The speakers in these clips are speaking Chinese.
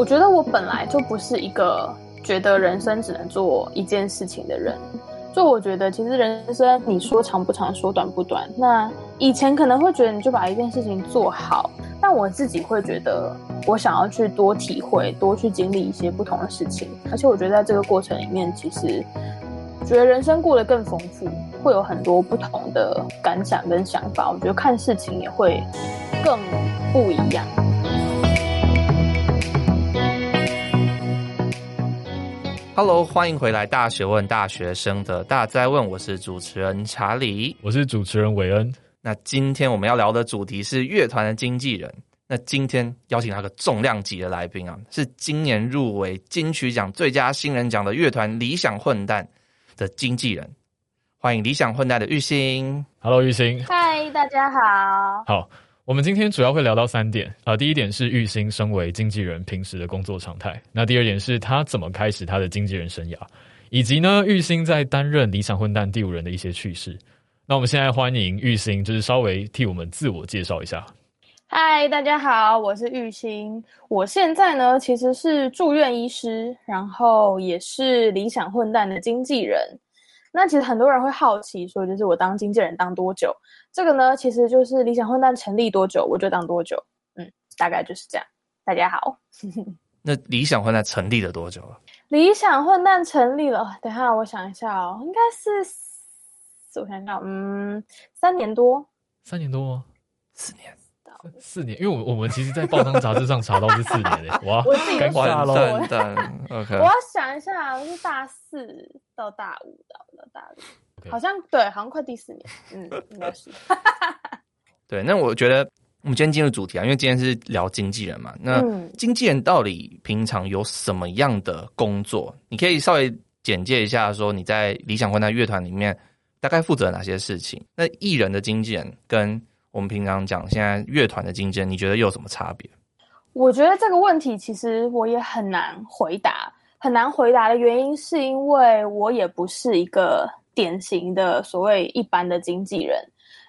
我觉得我本来就不是一个觉得人生只能做一件事情的人。就我觉得，其实人生你说长不长，说短不短。那以前可能会觉得你就把一件事情做好，但我自己会觉得，我想要去多体会，多去经历一些不同的事情。而且我觉得在这个过程里面，其实觉得人生过得更丰富，会有很多不同的感想跟想法。我觉得看事情也会更不一样。Hello，欢迎回来！大学问，大学生的大灾问，我是主持人查理，我是主持人韦恩。那今天我们要聊的主题是乐团的经纪人。那今天邀请到个重量级的来宾啊，是今年入围金曲奖最佳新人奖的乐团理想混蛋的经纪人。欢迎理想混蛋的玉兴。Hello，郁欣。嗨，大家好。好。我们今天主要会聊到三点啊、第一点是玉欣身为经纪人平时的工作常态，那第二点是他怎么开始他的经纪人生涯，以及呢玉欣在担任理想混蛋第五人的一些趣事。那我们现在欢迎玉欣，就是稍微替我们自我介绍一下。嗨，大家好，我是玉欣，我现在呢其实是住院医师，然后也是理想混蛋的经纪人。那其实很多人会好奇说，就是我当经纪人当多久？这个呢，其实就是理想混蛋成立多久，我就当多久。嗯，大概就是这样。大家好。那理想混蛋成立了多久了？理想混蛋成立了，等一下我想一下哦，应该是，我想想，嗯，三年多。三年多吗？四年。四年，因为我我们其实，在报章杂志上查到是四年诶，哇，我自己尴尬了。OK，我要想一下，是大四到大五到大六.好像对，好像快第四年，嗯，应该是。对，那我觉得我们今天进入主题啊，因为今天是聊经纪人嘛，那经纪人到底平常有什么样的工作？你可以稍微简介一下，说你在理想混蛋乐团里面大概负责哪些事情？那艺人的经纪人跟我们平常讲，现在乐团的经纪人，你觉得又有什么差别？我觉得这个问题其实我也很难回答。很难回答的原因是因为我也不是一个典型的所谓一般的经纪人，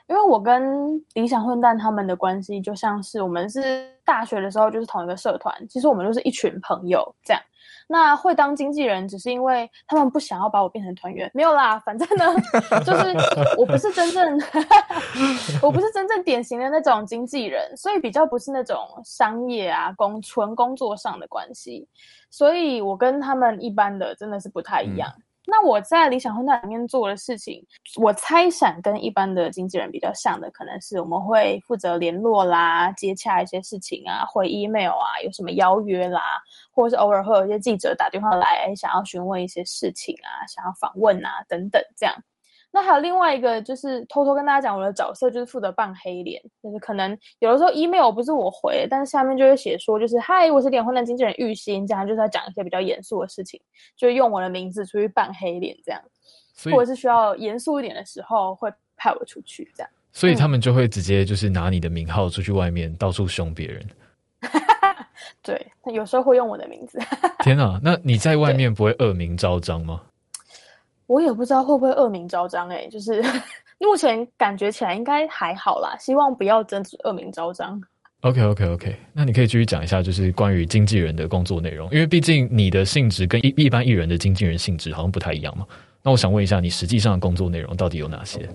因为我跟理想混蛋他们的关系就像是我们是大学的时候就是同一个社团，其实我们就是一群朋友这样。那会当经纪人，只是因为他们不想要把我变成团员，没有啦。反正呢，就是我不是真正，我不是真正典型的那种经纪人，所以比较不是那种商业啊、工纯工作上的关系。所以我跟他们一般的真的是不太一样。嗯那我在理想混蛋里面做的事情，我猜想跟一般的经纪人比较像的，可能是我们会负责联络啦、接洽一些事情啊、回 email 啊，有什么邀约啦，或者是偶尔会有一些记者打电话来，想要询问一些事情啊，想要访问啊等等这样。那还有另外一个，就是偷偷跟大家讲，我的角色就是负责扮黑脸，就是可能有的时候 email 不是我回，但是下面就会写说，就是嗨，我是理想混蛋经纪人玉欣，这样就是在讲一些比较严肃的事情，就用我的名字出去扮黑脸这样，或者是需要严肃一点的时候会派我出去这样。所以他们就会直接就是拿你的名号出去外面到处凶别人。对，他有时候会用我的名字。天啊，那你在外面不会恶名昭彰吗？我也不知道会不会恶名昭彰，哎，就是 目前感觉起来应该还好啦，希望不要真是恶名昭彰。OK OK OK，那你可以继续讲一下，就是关于经纪人的工作内容，因为毕竟你的性质跟一一般艺人的经纪人性质好像不太一样嘛。那我想问一下，你实际上的工作内容到底有哪些？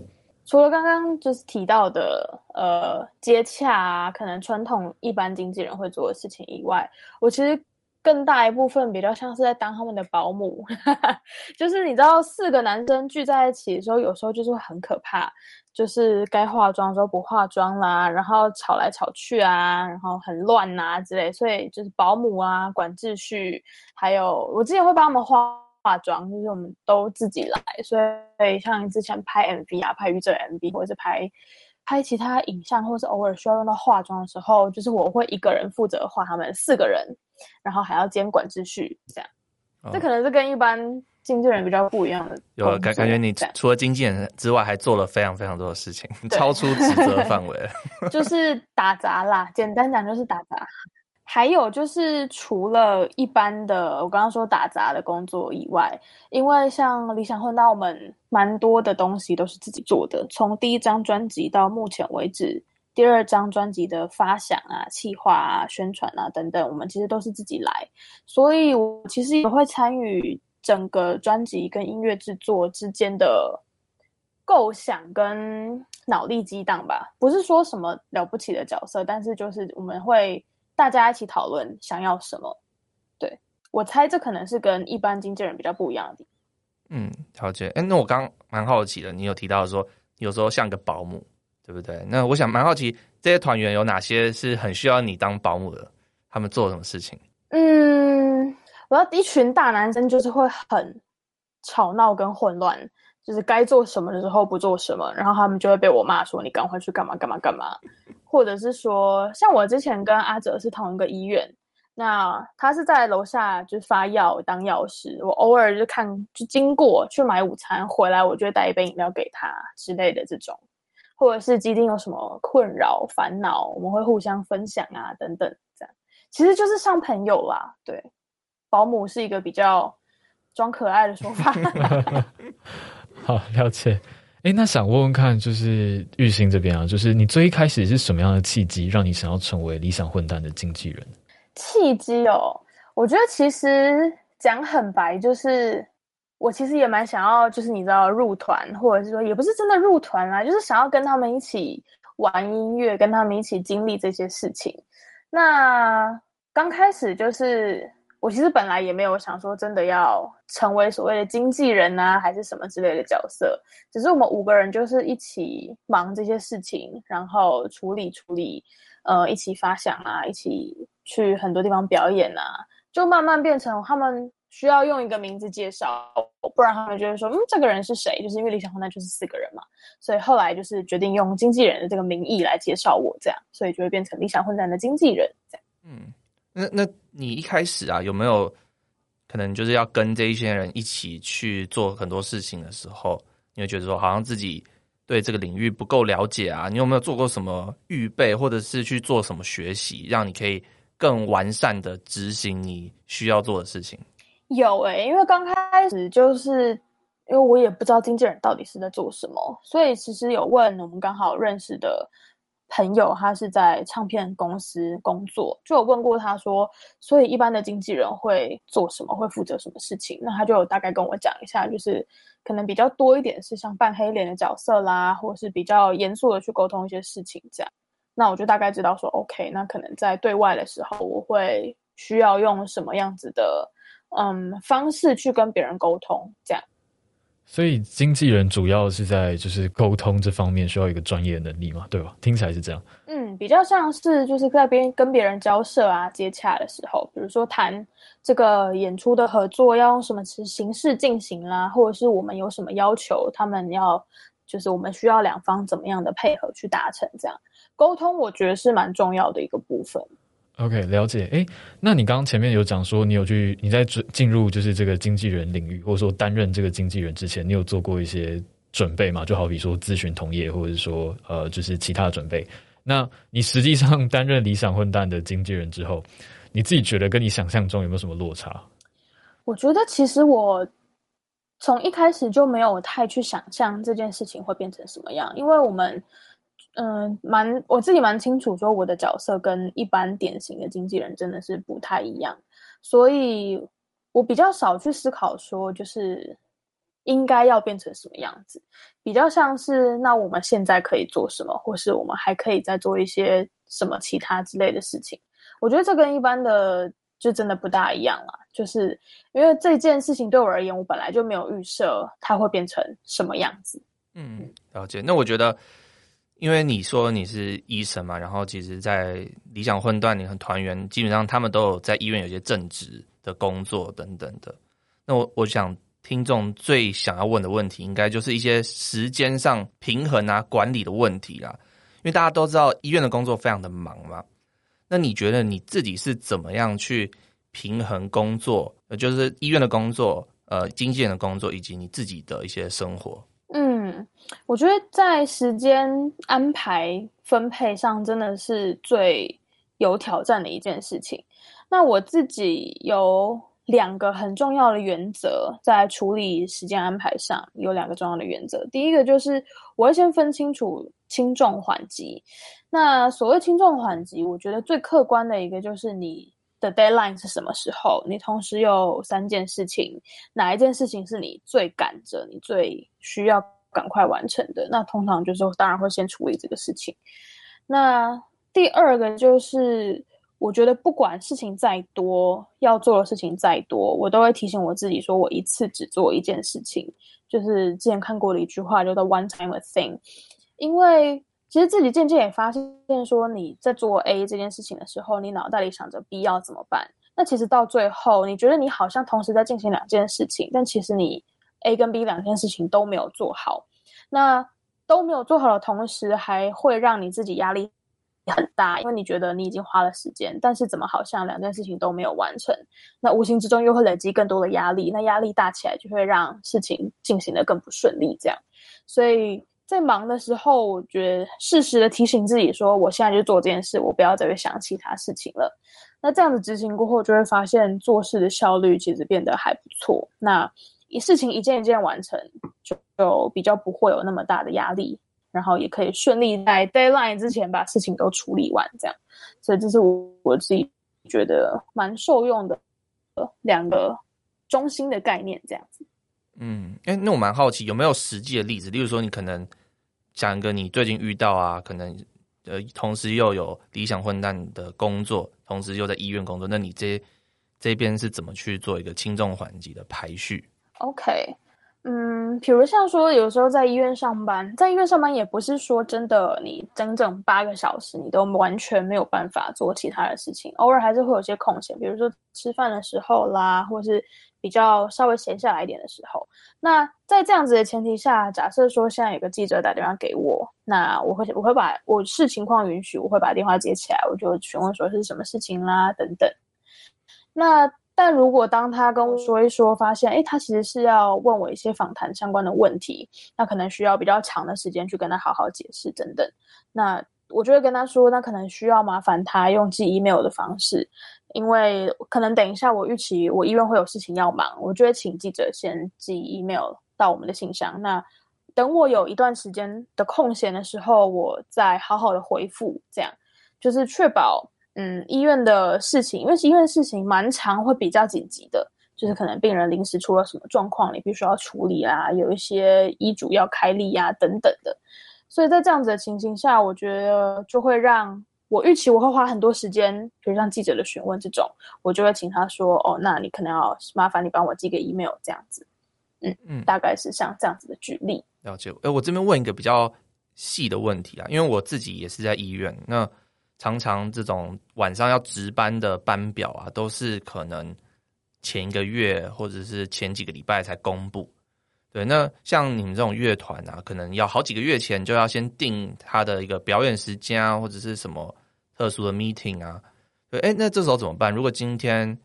除了刚刚就是提到的，呃，接洽啊，可能传统一般经纪人会做的事情以外，我其实。更大一部分比较像是在当他们的保姆，就是你知道，四个男生聚在一起的时候，有时候就是会很可怕，就是该化妆的时候不化妆啦，然后吵来吵去啊，然后很乱啊之类，所以就是保姆啊，管秩序，还有我之前会帮他们化化妆，就是我们都自己来，所以像之前拍 MV 啊，拍预制 MV 或者是拍。拍其他影像，或是偶尔需要用到化妆的时候，就是我会一个人负责画他们四个人，然后还要监管秩序，这样。哦、这可能是跟一般经纪人比较不一样的。有感感觉，你除了经纪人之外，还做了非常非常多的事情，超出职责范围。就是打杂啦，简单讲就是打杂。还有就是，除了一般的我刚刚说打杂的工作以外，因为像理想混蛋，我们蛮多的东西都是自己做的。从第一张专辑到目前为止，第二张专辑的发想啊、企划啊、宣传啊等等，我们其实都是自己来，所以我其实也会参与整个专辑跟音乐制作之间的构想跟脑力激荡吧。不是说什么了不起的角色，但是就是我们会大家一起讨论想要什么。对，我猜这可能是跟一般经纪人比较不一样的地方。嗯，了解。哎，那我刚蛮好奇的，你有提到说有时候像个保姆。对不对？那我想蛮好奇，这些团员有哪些是很需要你当保姆的？他们做什么事情？嗯，我要一群大男生就是会很吵闹跟混乱，就是该做什么的时候不做什么，然后他们就会被我骂说你赶快去干嘛干嘛干嘛，或者是说像我之前跟阿哲是同一个医院，那他是在楼下就发药当药师，我偶尔就看就经过去买午餐回来，我就会带一杯饮料给他之类的这种。或者是基丁有什么困扰、烦恼，我们会互相分享啊，等等，这样其实就是像朋友啦。对，保姆是一个比较装可爱的说法。好，了解。哎，那想问问看，就是玉兴这边啊，就是你最一开始是什么样的契机，让你想要成为理想混蛋的经纪人？契机哦，我觉得其实讲很白，就是。我其实也蛮想要，就是你知道入团，或者是说也不是真的入团啦，就是想要跟他们一起玩音乐，跟他们一起经历这些事情。那刚开始就是我其实本来也没有想说真的要成为所谓的经纪人啊，还是什么之类的角色，只是我们五个人就是一起忙这些事情，然后处理处理，呃，一起发想啊，一起去很多地方表演啊，就慢慢变成他们。需要用一个名字介绍，不然他们就会说，嗯，这个人是谁？就是因为理想混蛋就是四个人嘛，所以后来就是决定用经纪人的这个名义来介绍我，这样，所以就会变成理想混蛋的经纪人，这样。嗯，那那你一开始啊，有没有可能就是要跟这一些人一起去做很多事情的时候，你会觉得说好像自己对这个领域不够了解啊？你有没有做过什么预备，或者是去做什么学习，让你可以更完善的执行你需要做的事情？有诶、因为刚开始就是因为我也不知道经纪人到底是在做什么，所以其实有问我们刚好认识的朋友，他是在唱片公司工作，就有问过他说，所以一般的经纪人会做什么，会负责什么事情？那他就有大概跟我讲一下，就是可能比较多一点是像扮黑脸的角色啦，或是比较严肃的去沟通一些事情这样。那我就大概知道说，OK，那可能在对外的时候，我会需要用什么样子的。嗯，方式去跟别人沟通，这样。所以经纪人主要是在就是沟通这方面需要一个专业能力嘛，对吧？听起来是这样。嗯，比较像是就是在边跟别人交涉啊、接洽的时候，比如说谈这个演出的合作要用什么形式进行啦，或者是我们有什么要求，他们要就是我们需要两方怎么样的配合去达成这样沟通，我觉得是蛮重要的一个部分。OK，了解。哎，那你刚刚前面有讲说，你有去你在准进入就是这个经纪人领域，或者说担任这个经纪人之前，你有做过一些准备吗？就好比说咨询同业，或者说呃，就是其他的准备。那你实际上担任理想混蛋的经纪人之后，你自己觉得跟你想象中有没有什么落差？我觉得其实我从一开始就没有太去想象这件事情会变成什么样，因为我们。嗯，蛮我自己蛮清楚，说我的角色跟一般典型的经纪人真的是不太一样，所以我比较少去思考说，就是应该要变成什么样子，比较像是那我们现在可以做什么，或是我们还可以再做一些什么其他之类的事情。我觉得这跟一般的就真的不大一样了，就是因为这件事情对我而言，我本来就没有预设它会变成什么样子。嗯，了解。那我觉得。因为你说你是医生嘛，然后其实，在理想混段，你很团员基本上他们都有在医院有些正职的工作等等的。那我我想听众最想要问的问题，应该就是一些时间上平衡啊、管理的问题啦。因为大家都知道医院的工作非常的忙嘛，那你觉得你自己是怎么样去平衡工作，就是医院的工作、呃，经纪人的工作，以及你自己的一些生活？嗯，我觉得在时间安排分配上真的是最有挑战的一件事情。那我自己有两个很重要的原则，在处理时间安排上有两个重要的原则。第一个就是我会先分清楚轻重缓急。那所谓轻重缓急，我觉得最客观的一个就是你的 deadline 是什么时候？你同时有三件事情，哪一件事情是你最赶着、你最需要赶快完成的？那通常就是当然会先处理这个事情。那第二个就是。我觉得不管事情再多，要做的事情再多，我都会提醒我自己说，我一次只做一件事情。就是之前看过的一句话，叫做 “one time a thing”。因为其实自己渐渐也发现，说你在做 A 这件事情的时候，你脑袋里想着 B 要怎么办。那其实到最后，你觉得你好像同时在进行两件事情，但其实你 A 跟 B 两件事情都没有做好。那都没有做好的同时，还会让你自己压力很大，因为你觉得你已经花了时间，但是怎么好像两件事情都没有完成？那无形之中又会累积更多的压力，那压力大起来就会让事情进行得更不顺利。这样，所以在忙的时候，我觉得适时的提醒自己说，我现在就做这件事，我不要再去想其他事情了。那这样子执行过后，就会发现做事的效率其实变得还不错。那事情一件一件完成，就就比较不会有那么大的压力。然后也可以顺利在 deadline 之前把事情都处理完，这样，所以这是我我自己觉得蛮受用的两个中心的概念，这样子。嗯，哎，那我蛮好奇有没有实际的例子，例如说你可能讲一个你最近遇到啊，可能呃同时又有理想混蛋的工作，同时又在医院工作，那你这这边是怎么去做一个轻重缓急的排序？OK。嗯，比如像说，有时候在医院上班，在医院上班也不是说真的，你整整八个小时，你都完全没有办法做其他的事情，偶尔还是会有些空闲，比如说吃饭的时候啦，或是比较稍微闲下来一点的时候。那在这样子的前提下，假设说现在有个记者打电话给我，那我会我会把我视情况允许，我会把电话接起来，我就询问说是什么事情啦，等等。那。但如果当他跟我说一说，发现哎，他其实是要问我一些访谈相关的问题，那可能需要比较长的时间去跟他好好解释等等。那我就会跟他说，那可能需要麻烦他用寄 email 的方式，因为可能等一下我预期我医院会有事情要忙，我就会请记者先寄 email 到我们的信箱。那等我有一段时间的空闲的时候，我再好好的回复，这样就是确保。嗯，医院的事情，因为医院事情蛮常，会比较紧急的，就是可能病人临时出了什么状况，你必须要处理啊，有一些医嘱要开立呀、啊，等等的。所以在这样子的情形下，我觉得就会让我预期我会花很多时间，比如像记者的询问这种，我就会请他说：“哦，那你可能要麻烦你帮我寄个 email 这样子。”嗯嗯，大概是像这样子的举例。了解。哎，我这边问一个比较细的问题啊，因为我自己也是在医院那。常常这种晚上要值班的班表啊，都是可能前一个月或者是前几个礼拜才公布。对，那像你们这种乐团啊，可能要好几个月前就要先定他的一个表演时间啊，或者是什么特殊的 meeting 啊。对，哎，那这时候怎么办？如果今天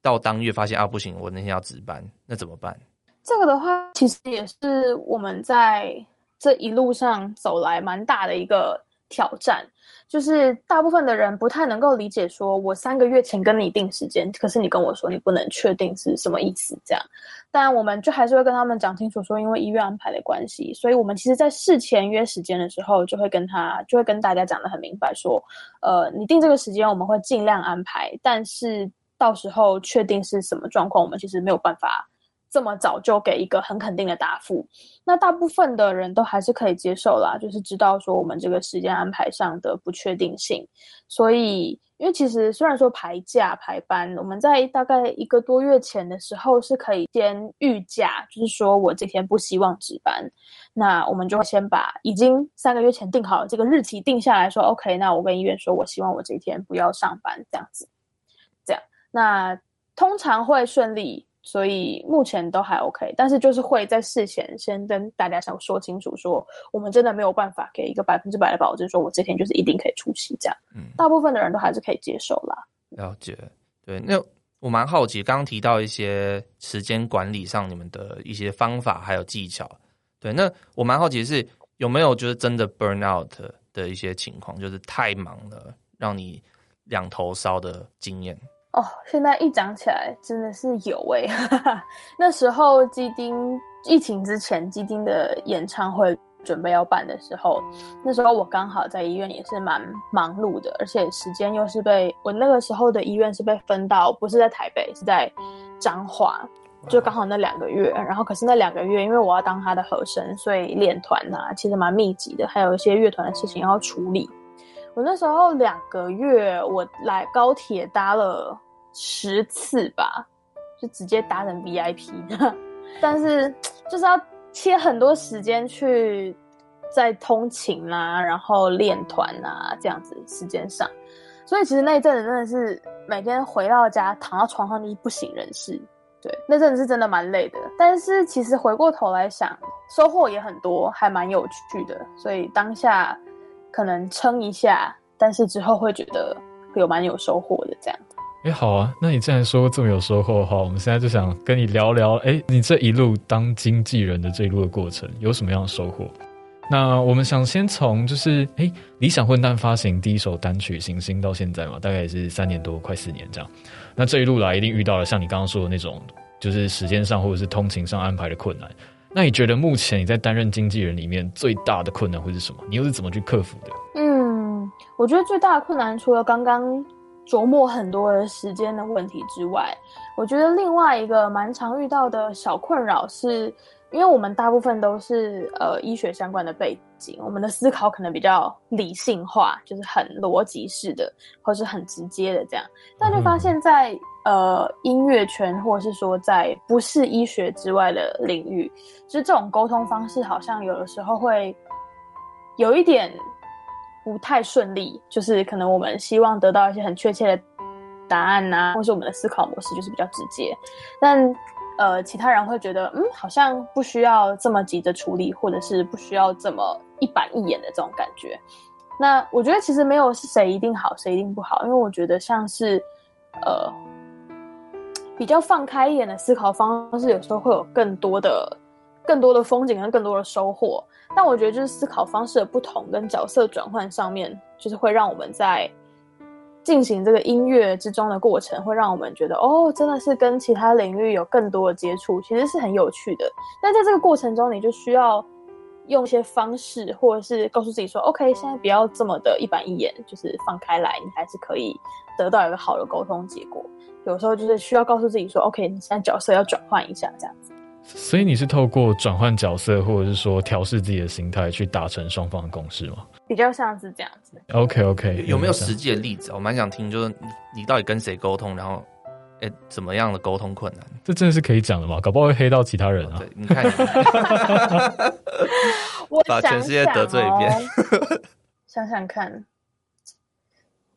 到当月发现啊，不行，我那天要值班，那怎么办？这个的话，其实也是我们在这一路上走来蛮大的一个挑战。就是大部分的人不太能够理解，说我三个月前跟你定时间，可是你跟我说你不能确定是什么意思，这样。但我们就还是会跟他们讲清楚，说因为医院安排的关系，所以我们其实在事前约时间的时候，就会跟他就会跟大家讲得很明白，说，呃，你定这个时间，我们会尽量安排，但是到时候确定是什么状况，我们其实没有办法。这么早就给一个很肯定的答复，那大部分的人都还是可以接受啦，就是知道说我们这个时间安排上的不确定性。所以，因为其实虽然说排假排班，我们在大概一个多月前的时候是可以先预假，就是说我这天不希望值班，那我们就会先把已经三个月前定好这个日期定下来说，OK，那我跟医院说我希望我这一天不要上班，这样子，这样，那通常会顺利。所以目前都还 OK，但是就是会在事前先跟大家想说清楚，说我们真的没有办法给一个百分之百的保证，说我这天就是一定可以出席这样。嗯，大部分的人都还是可以接受啦。了解，对，那我蛮好奇，刚刚提到一些时间管理上你们的一些方法还有技巧，对，那我蛮好奇的是有没有就是真的 burn out 的一些情况，就是太忙了让你两头烧的经验。哦，现在一讲起来真的是有诶、欸。那时候基丁疫情之前，基丁的演唱会准备要办的时候，那时候我刚好在医院也是蛮忙碌的，而且时间又是被我那个时候的医院是被分到不是在台北，是在彰化，就刚好那两个月。然后可是那两个月，因为我要当他的和声，所以练团啊其实蛮密集的，还有一些乐团的事情要处理。我那时候两个月，我来高铁搭了十次吧，就直接搭成 VIP 的。但是就是要切很多时间去在通勤啊，然后练团啊这样子时间上。所以其实那一阵子真的是每天回到家躺到床上就是不省人事。对，那阵子是真的蛮累的。但是其实回过头来想，收获也很多，还蛮有趣的。所以当下。可能撑一下，但是之后会觉得有蛮有收获的这样。哎，好啊，那你既然说这么有收获的话，我们现在就想跟你聊聊，哎，你这一路当经纪人的这一路的过程有什么样的收获？那我们想先从就是，哎，理想混蛋发行第一首单曲《行星》到现在嘛，大概也是三年多，快四年这样。那这一路来一定遇到了像你刚刚说的那种，就是时间上或者是通勤上安排的困难。那你觉得目前你在担任经纪人里面最大的困难会是什么？你又是怎么去克服的？嗯，我觉得最大的困难除了刚刚琢磨很多的时间的问题之外，我觉得另外一个蛮常遇到的小困扰是，因为我们大部分都是呃医学相关的背景，我们的思考可能比较理性化，就是很逻辑式的，或是很直接的这样，但就发现在。呃，音乐圈，或是说在不是医学之外的领域，就是这种沟通方式，好像有的时候会有一点不太顺利。就是可能我们希望得到一些很确切的答案呐、啊，或是我们的思考模式就是比较直接，但呃，其他人会觉得，嗯，好像不需要这么急着处理，或者是不需要这么一板一眼的这种感觉。那我觉得其实没有是谁一定好，谁一定不好，因为我觉得像是呃。比较放开一点的思考方式，有时候会有更多的、更多的风景跟更多的收获。但我觉得，就是思考方式的不同跟角色转换上面，就是会让我们在进行这个音乐之中的过程，会让我们觉得，哦，真的是跟其他领域有更多的接触，其实是很有趣的。但在这个过程中，你就需要用一些方式，或者是告诉自己说，OK，现在不要这么的一板一眼，就是放开来，你还是可以得到一个好的沟通结果。有时候就是需要告诉自己说，OK，你现在角色要转换一下，这样子。所以你是透过转换角色，或者是说调试自己的心态，去达成双方的共识吗？比较像是这样子。OK OK，有没有实际的例子？我蛮想听，就是你你到底跟谁沟通，然后哎、欸、怎么样的沟通困难？这真的是可以讲的吗？搞不好会黑到其他人啊。对，你看，我把全世界得罪一遍。想想看。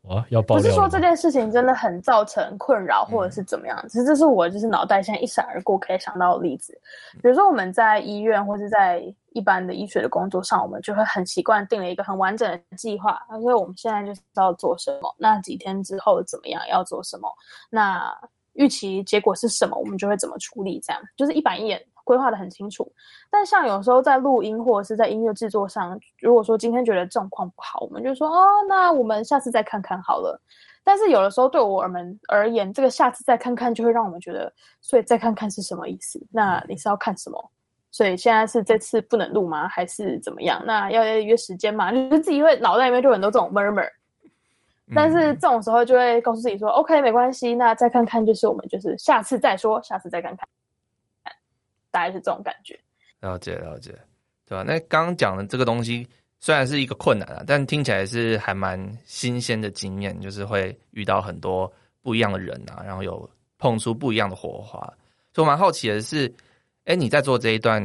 哇，要！不是说这件事情真的很造成困扰，或者是怎么样，其实这是我就是脑袋现在一闪而过可以想到的例子。比如说我们在医院或是在一般的医学的工作上，我们就会很习惯定了一个很完整的计划，所以我们现在就是要做什么，那几天之后怎么样要做什么，那预期结果是什么，我们就会怎么处理，这样就是一板一眼。规划得很清楚，但像有时候在录音或者是在音乐制作上，如果说今天觉得状况不好，我们就说哦，那我们下次再看看好了。但是有的时候对我们而言，这个下次再看看就会让我们觉得，所以再看看是什么意思？那你是要看什么？所以现在是这次不能录吗？还是怎么样？那要约时间吗？就是自己会脑袋里面就很多这种 murmur。但是这种时候就会告诉自己说、嗯、OK，没关系，那再看看就是我们就是下次再说，下次再看看。大概是这种感觉，了解了解，对吧？那刚刚讲的这个东西虽然是一个困难啊，但听起来是还蛮新鲜的经验，就是会遇到很多不一样的人啊，然后有碰出不一样的火花。所以我蛮好奇的是，哎，你在做这一段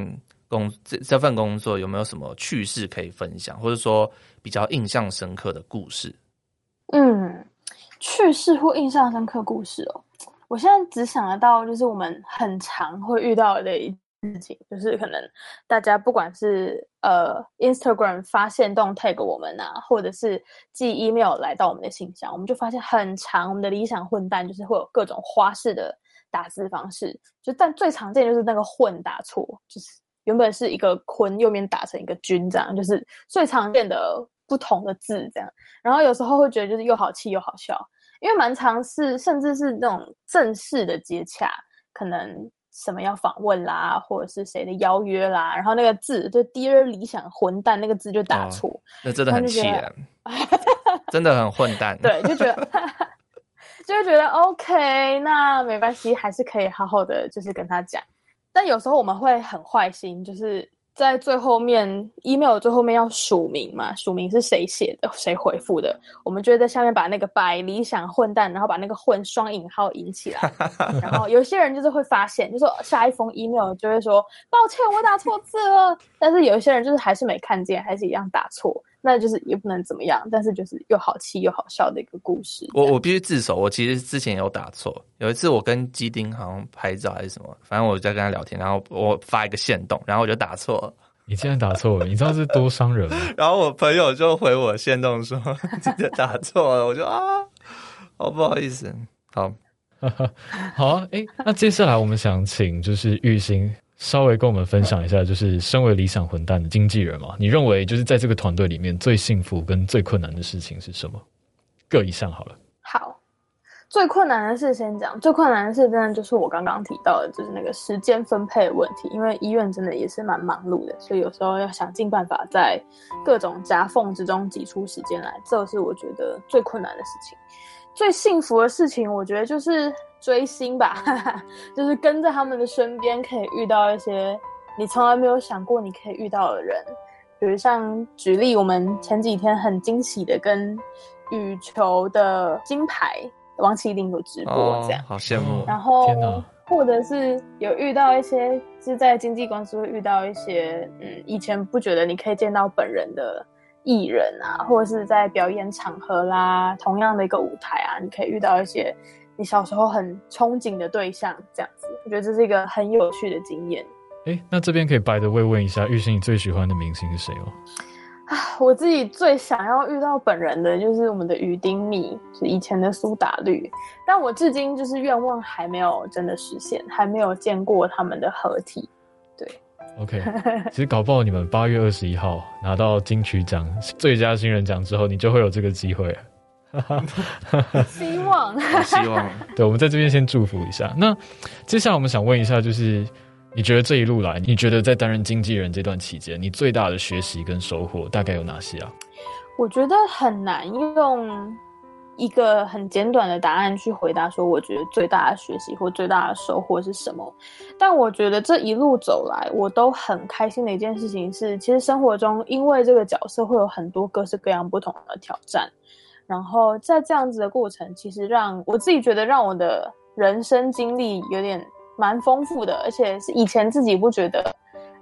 工这这份工作有没有什么趣事可以分享，或者说比较印象深刻的故事？嗯，趣事或印象深刻故事哦。我现在只想得到，就是我们很常会遇到的一事情，就是可能大家不管是呃 Instagram 发现动 tag 我们啊，或者是寄 email 来到我们的信箱，我们就发现很长，我们的理想混蛋就是会有各种花式的打字方式，就但最常见就是那个混打错，就是原本是一个坤，右面打成一个军，这样就是最常见的不同的字这样，然后有时候会觉得就是又好气又好笑。因为蛮常是甚至是那种正式的接洽，可能什么要访问啦，或者是谁的邀约啦，然后那个字就 Dear 理想混蛋那个字就打错，哦，那真的很气人，真的很混蛋。对，就觉得 就会觉得 OK，那没关系，还是可以好好的就是跟他讲。但有时候我们会很坏心，就是。在最后面，email 最后面要署名嘛？署名是谁写的，谁回复的？我们就会在下面把那个“百理想混蛋”，然后把那个“混”双引号引起来。然后有些人就是会发现，就说下一封 email 就会说：“抱歉，我打错字了。”但是有一些人就是还是没看见，还是一样打错。那就是也不能怎么样，但是就是又好气又好笑的一个故事。我我必须自首，我其实之前有打错。有一次我跟基丁好像拍照还是什么，反正我在跟他聊天，然后我发一个限动，然后我就打错了。你竟然打错了，你知道这是多伤人吗？然后我朋友就回我限动说：“ 你打错了。”我就啊，好不好意思。好，好啊。哎、欸，那接下来我们想请就是玉兴。稍微跟我们分享一下，就是身为理想混蛋的经纪人嘛，你认为就是在这个团队里面最幸福跟最困难的事情是什么？各一项好了。好，最困难的事先讲，最困难的事真的就是我刚刚提到的，就是那个时间分配问题，因为医院真的也是蛮忙碌的，所以有时候要想尽办法在各种夹缝之中挤出时间来，这是我觉得最困难的事情。最幸福的事情，我觉得就是。追星吧，哈哈，就是跟在他们的身边，可以遇到一些你从来没有想过你可以遇到的人。比如像举例，我们前几天很惊喜的跟羽球的金牌王麒麟有直播，这样、哦、好羡慕。然后或者是有遇到一些，是在经纪公司会遇到一些，嗯，以前不觉得你可以见到本人的艺人啊，或者是在表演场合啦，同样的一个舞台啊，你可以遇到一些。你小时候很憧憬的对象，这样子，我觉得这是一个很有趣的经验。哎、欸，那这边可以白的慰问一下，玉兴，你最喜欢的明星是谁哦？啊，我自己最想要遇到本人的就是我们的于丁糸，是以前的苏打绿，但我至今就是愿望还没有真的实现，还没有见过他们的合体。对，OK，其实搞不好你们八月二十一号拿到金曲奖最佳新人奖之后，你就会有这个机会。希望，希望。对，我们在这边先祝福一下。那接下来我们想问一下，就是你觉得这一路来，你觉得在担任经纪人这段期间，你最大的学习跟收获大概有哪些啊？我觉得很难用一个很简短的答案去回答，说我觉得最大的学习或最大的收获是什么。但我觉得这一路走来，我都很开心的一件事情是，其实生活中因为这个角色会有很多各式各样不同的挑战。然后在这样子的过程，其实让我自己觉得让我的人生经历有点蛮丰富的，而且是以前自己不觉得，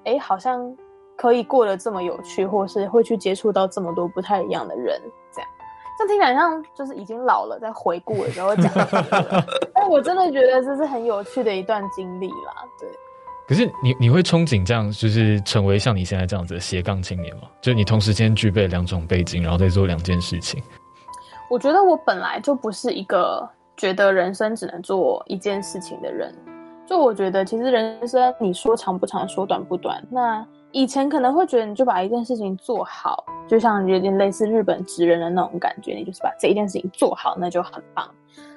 哎，好像可以过得这么有趣，或是会去接触到这么多不太一样的人，这样，这听起来像就是已经老了，在回顾的时候讲。但我真的觉得这是很有趣的一段经历啦，对。可是你你会憧憬这样，就是成为像你现在这样子的斜杠青年吗？就是你同时间具备两种背景，然后再做两件事情。我觉得我本来就不是一个觉得人生只能做一件事情的人。就我觉得，其实人生你说长不长，说短不短。那以前可能会觉得，你就把一件事情做好，就像有点类似日本职人的那种感觉，你就是把这一件事情做好，那就很棒。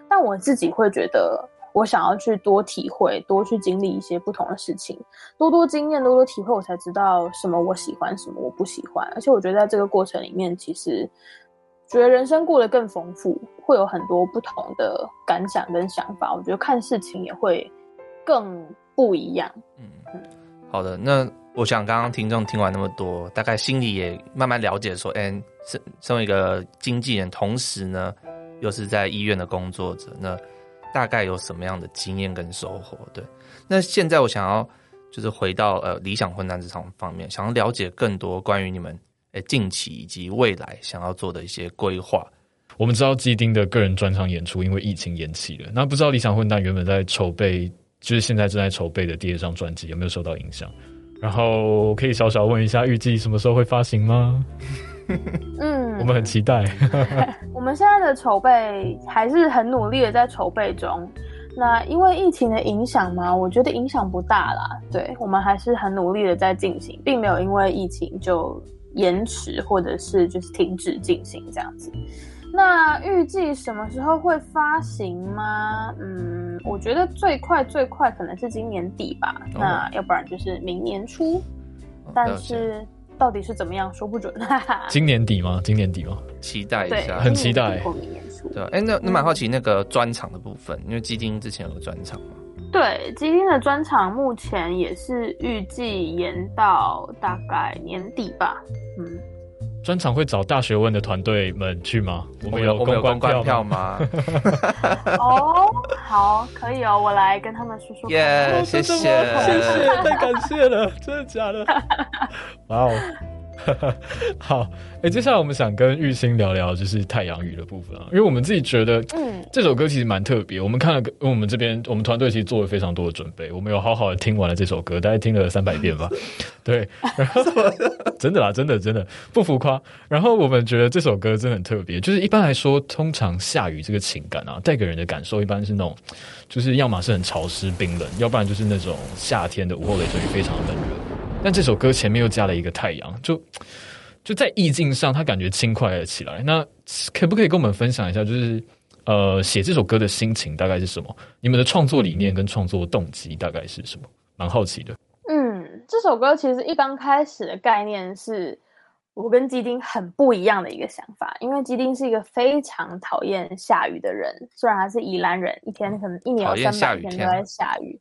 但我自己会觉得，我想要去多体会，多去经历一些不同的事情，多多经验，多多体会，我才知道什么我喜欢，什么我不喜欢。而且我觉得在这个过程里面，其实。觉得人生过得更丰富，会有很多不同的感想跟想法。我觉得看事情也会更不一样。嗯嗯，好的。那我想刚刚听众听完那么多，大概心里也慢慢了解说，哎，身身为一个经纪人，同时呢又是在医院的工作者，那大概有什么样的经验跟收获？对。那现在我想要就是回到呃理想混蛋这场方面，想要了解更多关于你们。诶，近期以及未来想要做的一些规划。我们知道基丁的个人专场演出因为疫情延期了，那不知道理想混蛋原本在筹备，就是现在正在筹备的第二张专辑有没有受到影响？然后可以小小问一下，预计什么时候会发行吗？嗯，我们很期待。我们现在的筹备还是很努力的在筹备中。那因为疫情的影响嘛，我觉得影响不大啦。对，我们还是很努力的在进行，并没有因为疫情就延迟或者是就是停止进行这样子，那预计什么时候会发行吗？嗯，我觉得最快最快可能是今年底吧。哦、那要不然就是明年初。哦、但是到底是怎么样，说不准。今年底吗？今年底吗？期待一下，很期待。明年初。对，哎、欸，那那蛮好奇那个专场的部分，嗯、因为基金之前有个专场嘛。对，今天的专场目前也是预计延到大概年底吧。嗯。专场会找大学问的团队们去吗？我们有公关票吗？哦，好，可以哦，我来跟他们说说。耶，谢谢，谢谢，太感谢了，真的假的？哇哦！好，哎、欸，接下来我们想跟玉欣聊聊，就是太阳雨的部分啊，因为我们自己觉得，嗯，这首歌其实蛮特别。我们看了，因为我们这边我们团队其实做了非常多的准备，我们有好好的听完了这首歌，大概听了三百遍吧。对，然后 真的啦，真的真的不浮夸。然后我们觉得这首歌真的很特别，就是一般来说，通常下雨这个情感啊，带给人的感受一般是那种，就是要么是很潮湿冰冷，要不然就是那种夏天的午后雷阵雨，非常的冷热。但这首歌前面又加了一个太阳，就就在意境上，它感觉轻快了起来。那可不可以跟我们分享一下，就是呃，写这首歌的心情大概是什么？你们的创作理念跟创作动机大概是什么？蛮好奇的。嗯，这首歌其实一刚开始的概念是我跟基丁很不一样的一个想法，因为基丁是一个非常讨厌下雨的人，虽然他是宜兰人，一天可能一年有三百天都在下雨。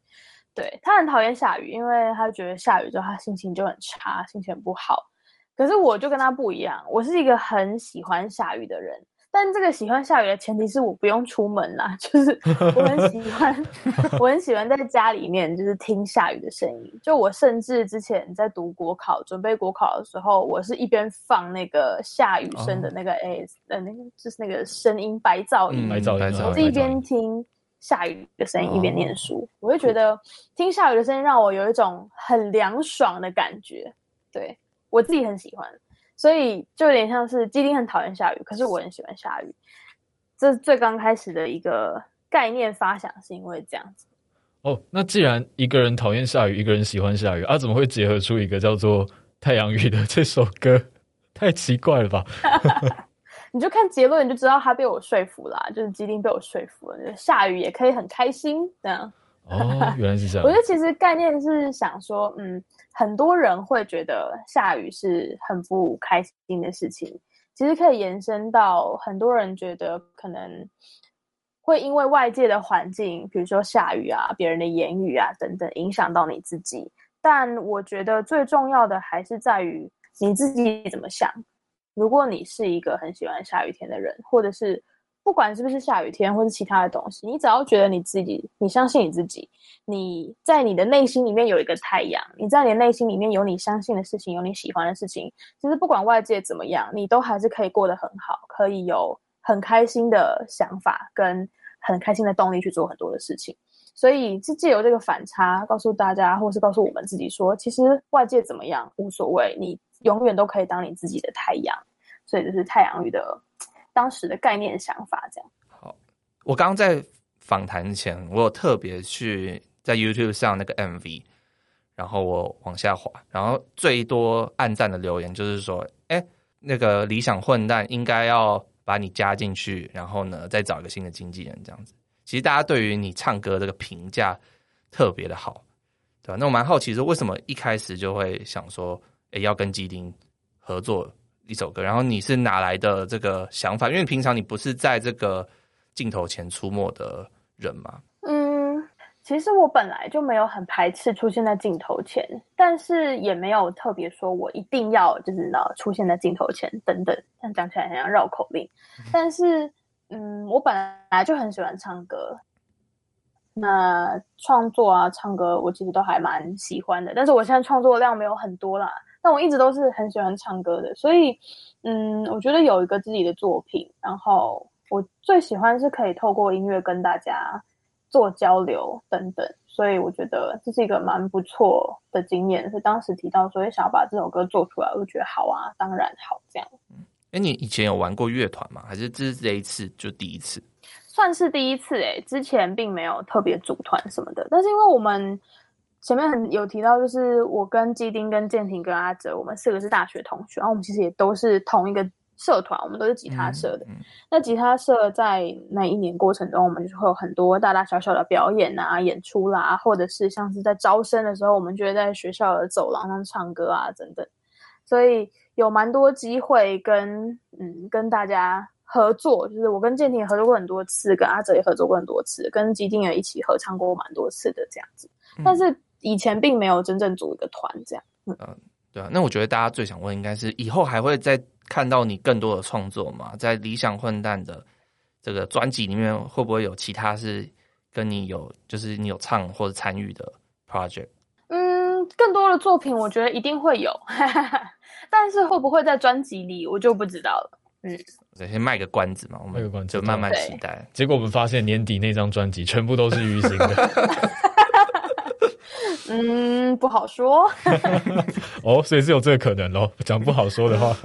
对，他很讨厌下雨，因为他觉得下雨之后他心情就很差，心情不好。可是我就跟他不一样，我是一个很喜欢下雨的人。但这个喜欢下雨的前提是我不用出门啦，就是 我很喜欢，我很喜欢在家里面就是听下雨的声音。就我甚至之前在读国考、准备国考的时候，我是一边放那个下雨声的那个 AS，呃，那个就是那个声音白噪音，白噪音，我是一边听。下雨的声音一边念书，哦、我会觉得听下雨的声音让我有一种很凉爽的感觉。对，我自己很喜欢，所以就有点像是基丁很讨厌下雨，可是我很喜欢下雨。这是最刚开始的一个概念发想，是因为这样子。哦，那既然一个人讨厌下雨，一个人喜欢下雨，啊，怎么会结合出一个叫做《太阳雨》的这首歌？太奇怪了吧！你就看结论，你就知道他被我说服啦，就是基丁被我说服了，下雨也可以很开心这样。哦，原来是这样。我觉得其实概念是想说，嗯，很多人会觉得下雨是很不开心的事情，其实可以延伸到很多人觉得可能会因为外界的环境，比如说下雨啊、别人的言语啊等等，影响到你自己。但我觉得最重要的还是在于你自己怎么想。如果你是一个很喜欢下雨天的人，或者是不管是不是下雨天，或是其他的东西，你只要觉得你自己，你相信你自己，你在你的内心里面有一个太阳，你在你的内心里面有你相信的事情，有你喜欢的事情，其实不管外界怎么样，你都还是可以过得很好，可以有很开心的想法，跟很开心的动力去做很多的事情。所以是借由这个反差，告诉大家，或是告诉我们自己说，其实外界怎么样无所谓，你永远都可以当你自己的太阳。所以就是太阳雨的当时的概念想法，这样。好，我刚刚在访谈前，我有特别去在 YouTube 上那个 MV，然后我往下滑，然后最多暗赞的留言就是说，哎，那个理想混蛋应该要把你加进去，然后呢，再找一个新的经纪人这样子。其实大家对于你唱歌这个评价特别的好，对吧？那我蛮好奇说，为什么一开始就会想说，哎，要跟基丁合作？一首歌，然后你是哪来的这个想法？因为平常你不是在这个镜头前出没的人吗？嗯，其实我本来就没有很排斥出现在镜头前，但是也没有特别说我一定要就是呢出现在镜头前等等，像讲起来很像绕口令。但是，嗯，我本来就很喜欢唱歌，那创作啊，唱歌我其实都还蛮喜欢的。但是我现在创作量没有很多啦。但我一直都是很喜欢唱歌的，所以，嗯，我觉得有一个自己的作品，然后我最喜欢是可以透过音乐跟大家做交流等等，所以我觉得这是一个蛮不错的经验。是当时提到说想要把这首歌做出来，我就觉得好啊，当然好这样。嗯，哎，你以前有玩过乐团吗？还是这是这一次就第一次？算是第一次哎，之前并没有特别组团什么的，但是因为我们。前面很有提到，就是我跟基丁、跟建廷、跟阿哲，我们四个是大学同学，然后我们其实也都是同一个社团，我们都是吉他社的。嗯嗯、那吉他社在那一年过程中，我们就是会有很多大大小小的表演啊、演出啦，或者是像是在招生的时候，我们就会在学校的走廊上唱歌啊等等。所以有蛮多机会跟嗯跟大家合作，就是我跟建廷也合作过很多次，跟阿哲也合作过很多次，跟基丁也一起合唱过蛮多次的这样子。嗯、但是以前并没有真正组一个团这样。嗯。嗯对啊，那我觉得大家最想问应该是以后还会再看到你更多的创作吗？在理想混蛋的这个专辑里面，会不会有其他是跟你有就是你有唱或者参与的 project？嗯，更多的作品我觉得一定会有，但是会不会在专辑里我就不知道了。嗯，先卖个关子嘛，我们关就慢慢期待。结果我们发现年底那张专辑全部都是于心的。嗯，不好说。哦，所以是有这个可能咯。讲不好说的话，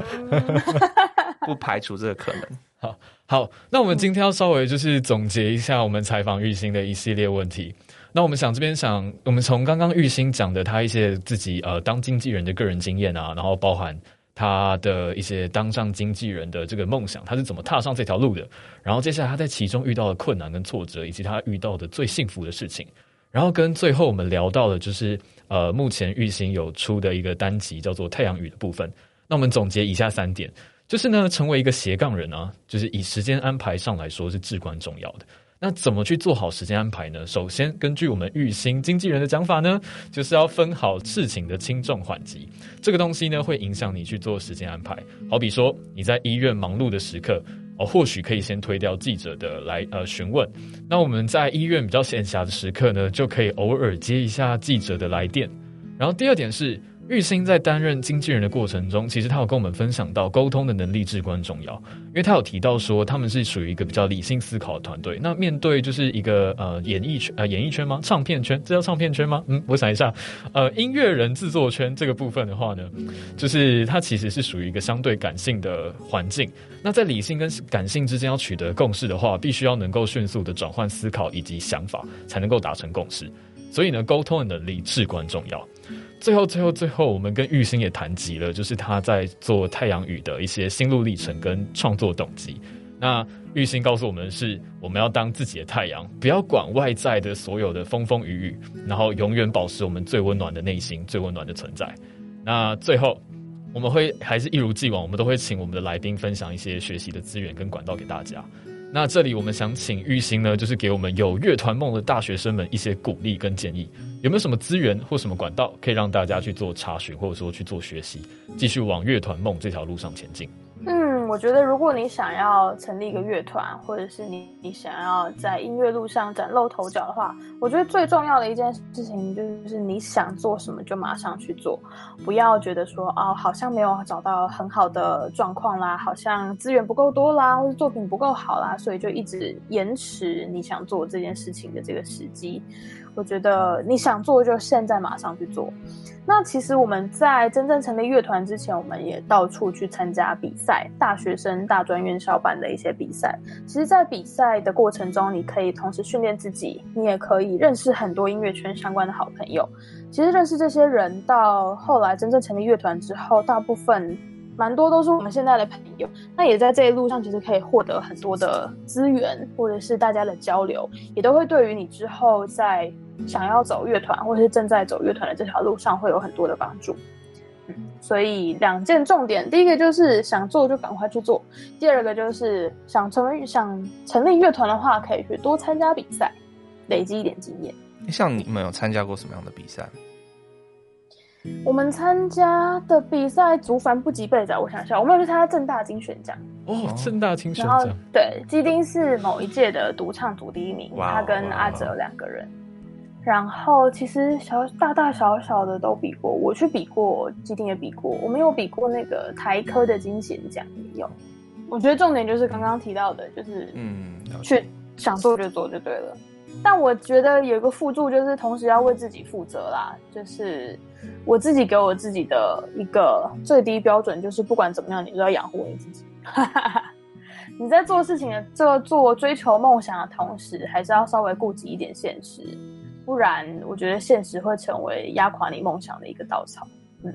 不排除这个可能。好，好，那我们今天要稍微就是总结一下我们采访郁欣的一系列问题。那我们想这边想，我们从刚刚郁欣讲的他一些自己呃当经纪人的个人经验啊，然后包含他的一些当上经纪人的这个梦想，他是怎么踏上这条路的，然后接下来他在其中遇到的困难跟挫折，以及他遇到的最幸福的事情。然后跟最后我们聊到的，就是呃，目前郁欣有出的一个单集叫做《太阳雨》的部分。那我们总结以下三点，就是呢，成为一个斜杠人啊，就是以时间安排上来说是至关重要的。那怎么去做好时间安排呢？首先，根据我们郁欣经纪人的讲法呢，就是要分好事情的轻重缓急。这个东西呢，会影响你去做时间安排。好比说，你在医院忙碌的时刻。哦，或许可以先推掉记者的来呃询问。那我们在医院比较闲暇的时刻呢，就可以偶尔接一下记者的来电。然后第二点是。郁欣在担任经纪人的过程中，其实他有跟我们分享到沟通的能力至关重要，因为他有提到说他们是属于一个比较理性思考的团队。那面对就是一个呃演艺圈呃演艺圈吗？唱片圈？这叫唱片圈吗？嗯，我想一下，呃音乐人制作圈这个部分的话呢，就是它其实是属于一个相对感性的环境。那在理性跟感性之间要取得共识的话，必须要能够迅速的转换思考以及想法，才能够达成共识。所以呢，沟通的能力至关重要。最后，最后，最后，我们跟郁欣也谈及了，就是他在做《太阳雨》的一些心路历程跟创作动机。那郁欣告诉我们是，我们要当自己的太阳，不要管外在的所有的风风雨雨，然后永远保持我们最温暖的内心、最温暖的存在。那最后，我们会还是一如既往，我们都会请我们的来宾分享一些学习的资源跟管道给大家。那这里我们想请玉兴呢，就是给我们有乐团梦的大学生们一些鼓励跟建议，有没有什么资源或什么管道可以让大家去做查询，或者说去做学习，继续往乐团梦这条路上前进？我觉得如果你想要成立一个乐团，或者是你你想要在音乐路上崭露头角的话，我觉得最重要的一件事情就是你想做什么就马上去做，不要觉得说哦，好像没有找到很好的状况啦，好像资源不够多啦，或者作品不够好啦，所以就一直延迟你想做这件事情的这个时机。我觉得你想做就现在马上去做。那其实我们在真正成立乐团之前，我们也到处去参加比赛，大学生大专院校办的一些比赛。其实，在比赛的过程中，你可以同时训练自己，你也可以认识很多音乐圈相关的好朋友。其实认识这些人，到后来真正成立乐团之后，大部分蛮多都是我们现在的朋友。那也在这一路上，其实可以获得很多的资源，或者是大家的交流，也都会对于你之后在。想要走乐团，或者是正在走乐团的这条路上，会有很多的帮助。嗯，所以两件重点，第一个就是想做就赶快去做；第二个就是想成为想成立乐团的话，可以去多参加比赛，累积一点经验。像你们有参加过什么样的比赛？我们参加的比赛，族繁不及备载。我想想，我们有去参加正大金选奖哦，正大金选奖。对，基丁是某一届的独唱组第一名，他跟阿哲两个人。然后其实小大大小小的都比过，我去比过，基丁也比过，我们有比过那个台科的金弦奖也有。我觉得重点就是刚刚提到的，就是嗯，去想做就做就对了。但我觉得有一个辅助，就是同时要为自己负责啦。就是我自己给我自己的一个最低标准，就是不管怎么样，你都要养活你自己。你在做事情的做做追求梦想的同时，还是要稍微顾及一点现实。不然，我觉得现实会成为压垮你梦想的一个稻草。嗯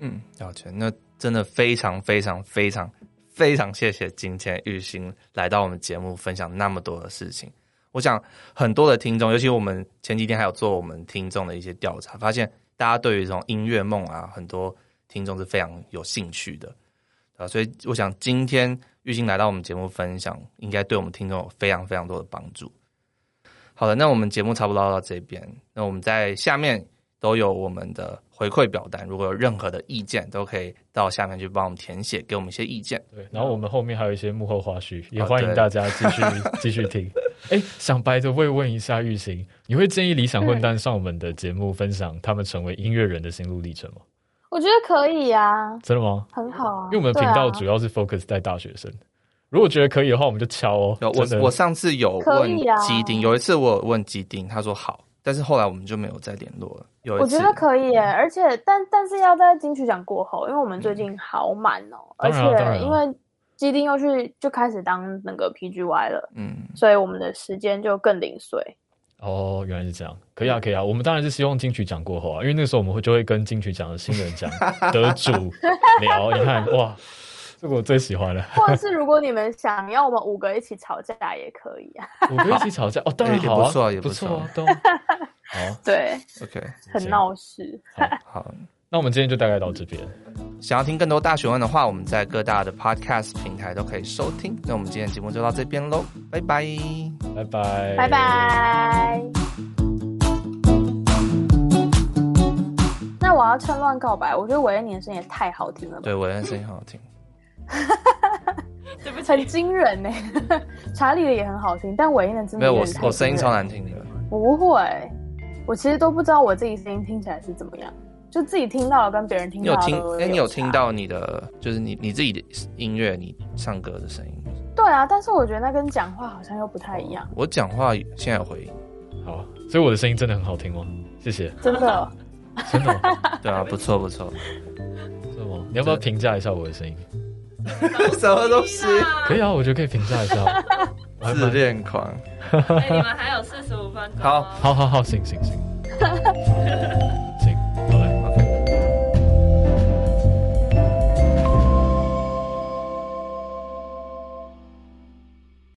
嗯，了解。那真的非常非常非常非常谢谢今天玉兴来到我们节目分享那么多的事情。我想很多的听众，尤其我们前几天还有做我们听众的一些调查，发现大家对于这种音乐梦啊，很多听众是非常有兴趣的啊。所以我想今天玉兴来到我们节目分享，应该对我们听众有非常非常多的帮助。好的，那我们节目差不多到这边，那我们在下面都有我们的回馈表单，如果有任何的意见，都可以到下面去帮我们填写，给我们一些意见。对，然后我们后面还有一些幕后花絮，也欢迎大家继续 继续听。哎，想白着会问一下玉行，你会建议理想混蛋上我们的节目分享他们成为音乐人的心路历程吗？我觉得可以啊，真的吗？很好啊，因为我们的频道主要是 focus 在大学生。啊、如果觉得可以的话，我们就敲哦。我我上次有问基丁，有一次我有问基丁，他说好，但是后来我们就没有再联络了。有我觉得可以耶，而且但但是要在金曲奖过后，因为我们最近好满哦，嗯、而且因为。基丁又去就开始当那个 PGY 了，嗯，所以我们的时间就更零碎。哦，原来是这样，可以啊，可以啊。我们当然是希望金曲奖过后啊，因为那时候我们会就会跟金曲奖的新人奖 得主聊。你看，哇，这个我最喜欢了。或者是如果你们想要我们五个一起吵架也可以啊，五个一起吵架哦，当然好啊，也不错，也不错啊，都 好。对，OK，很闹事。好。那我们今天就大概到这边。想要听更多大学问的话，我们在各大的 Podcast 平台都可以收听。那我们今天节目就到这边喽，拜拜，拜拜，拜拜。那我要趁乱告白，我觉得韦恩你的声音也太好听了吧？对，韦恩声音很好听，对不起，很惊人呢。查理的也很好听，但韦恩的真的没有我，我声音超难听的。我不会，我其实都不知道我自己声音听起来是怎么样。就自己听到了，跟别人听到有。你有听？哎、欸，你有听到你的，就是你你自己的音乐，你唱歌的声音？对啊，但是我觉得那跟讲话好像又不太一样。我讲话现在有回音，好，所以我的声音真的很好听吗？谢谢。真的，真的，对啊，不错不错。是吗？你要不要评价一下我的声音？什么东西？可以啊，我觉得可以评价一下，自恋狂。哎，你们还有四十五分钟，好好好好行行行。